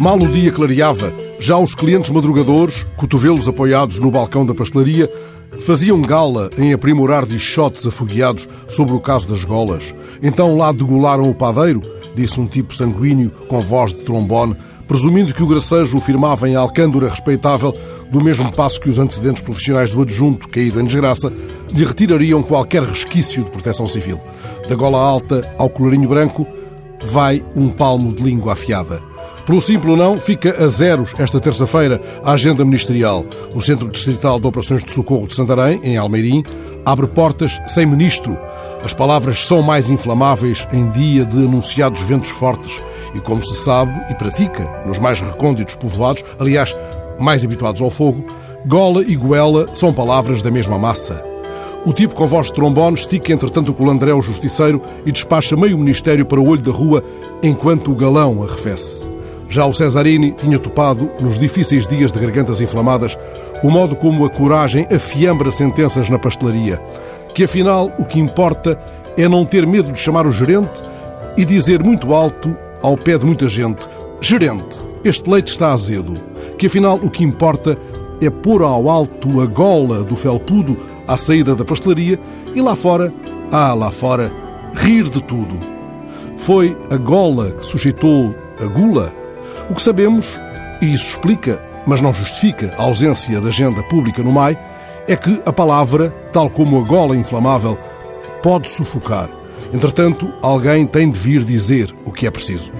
Mal o dia clareava, já os clientes madrugadores, cotovelos apoiados no balcão da pastelaria, faziam gala em aprimorar dichotes afogueados sobre o caso das golas. Então lá degolaram o padeiro, disse um tipo sanguíneo com voz de trombone, presumindo que o gracejo o firmava em alcândora respeitável, do mesmo passo que os antecedentes profissionais do adjunto, caído em desgraça, lhe retirariam qualquer resquício de proteção civil. Da gola alta ao colarinho branco, vai um palmo de língua afiada. Pelo simples não, fica a zeros esta terça-feira a agenda ministerial. O Centro Distrital de Operações de Socorro de Santarém, em Almeirim, abre portas sem ministro. As palavras são mais inflamáveis em dia de anunciados ventos fortes e, como se sabe e pratica nos mais recônditos povoados, aliás, mais habituados ao fogo, gola e goela são palavras da mesma massa. O tipo com voz de trombone estica entretanto o colandré o justiceiro e despacha meio ministério para o olho da rua enquanto o galão arrefece. Já o Cesarini tinha topado, nos difíceis dias de gargantas inflamadas, o modo como a coragem afiambra sentenças na pastelaria. Que afinal o que importa é não ter medo de chamar o gerente e dizer muito alto, ao pé de muita gente: Gerente, este leite está azedo. Que afinal o que importa é pôr ao alto a gola do felpudo à saída da pastelaria e lá fora, ah, lá fora, rir de tudo. Foi a gola que suscitou a gula? O que sabemos, e isso explica, mas não justifica, a ausência da agenda pública no MAI, é que a palavra, tal como a gola inflamável, pode sufocar. Entretanto, alguém tem de vir dizer o que é preciso.